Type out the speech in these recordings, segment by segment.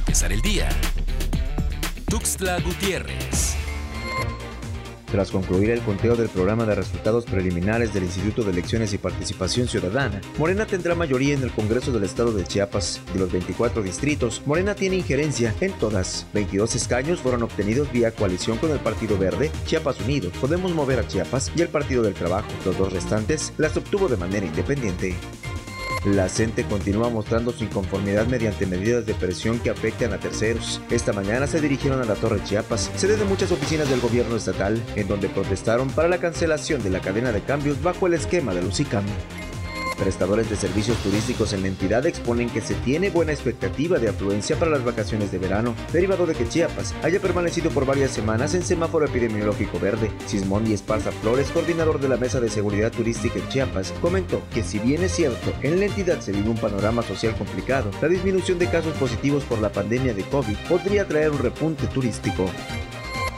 empezar el día. Tuxtla Gutiérrez. Tras concluir el conteo del programa de resultados preliminares del Instituto de Elecciones y Participación Ciudadana, Morena tendrá mayoría en el Congreso del Estado de Chiapas. De los 24 distritos, Morena tiene injerencia en todas. 22 escaños fueron obtenidos vía coalición con el Partido Verde, Chiapas Unido, Podemos Mover a Chiapas y el Partido del Trabajo. Los dos restantes las obtuvo de manera independiente. La CENTE continúa mostrando su inconformidad mediante medidas de presión que afectan a terceros. Esta mañana se dirigieron a la Torre Chiapas, sede de muchas oficinas del gobierno estatal, en donde protestaron para la cancelación de la cadena de cambios bajo el esquema de Lucicam. Prestadores de servicios turísticos en la entidad exponen que se tiene buena expectativa de afluencia para las vacaciones de verano, derivado de que Chiapas haya permanecido por varias semanas en semáforo epidemiológico verde. Sismón y Esparza Flores, coordinador de la Mesa de Seguridad Turística en Chiapas, comentó que si bien es cierto, en la entidad se vive un panorama social complicado, la disminución de casos positivos por la pandemia de COVID podría traer un repunte turístico.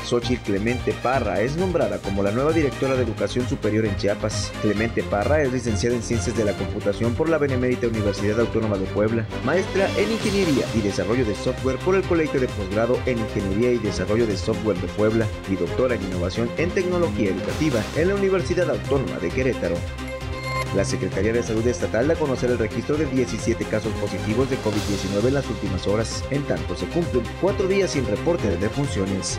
Xochitl Clemente Parra es nombrada como la nueva directora de Educación Superior en Chiapas. Clemente Parra es licenciada en Ciencias de la Computación por la Benemérita Universidad Autónoma de Puebla, maestra en Ingeniería y Desarrollo de Software por el Colegio de Posgrado en Ingeniería y Desarrollo de Software de Puebla y doctora en Innovación en Tecnología Educativa en la Universidad Autónoma de Querétaro. La Secretaría de Salud Estatal da a conocer el registro de 17 casos positivos de COVID-19 en las últimas horas. En tanto, se cumplen cuatro días sin reporte de defunciones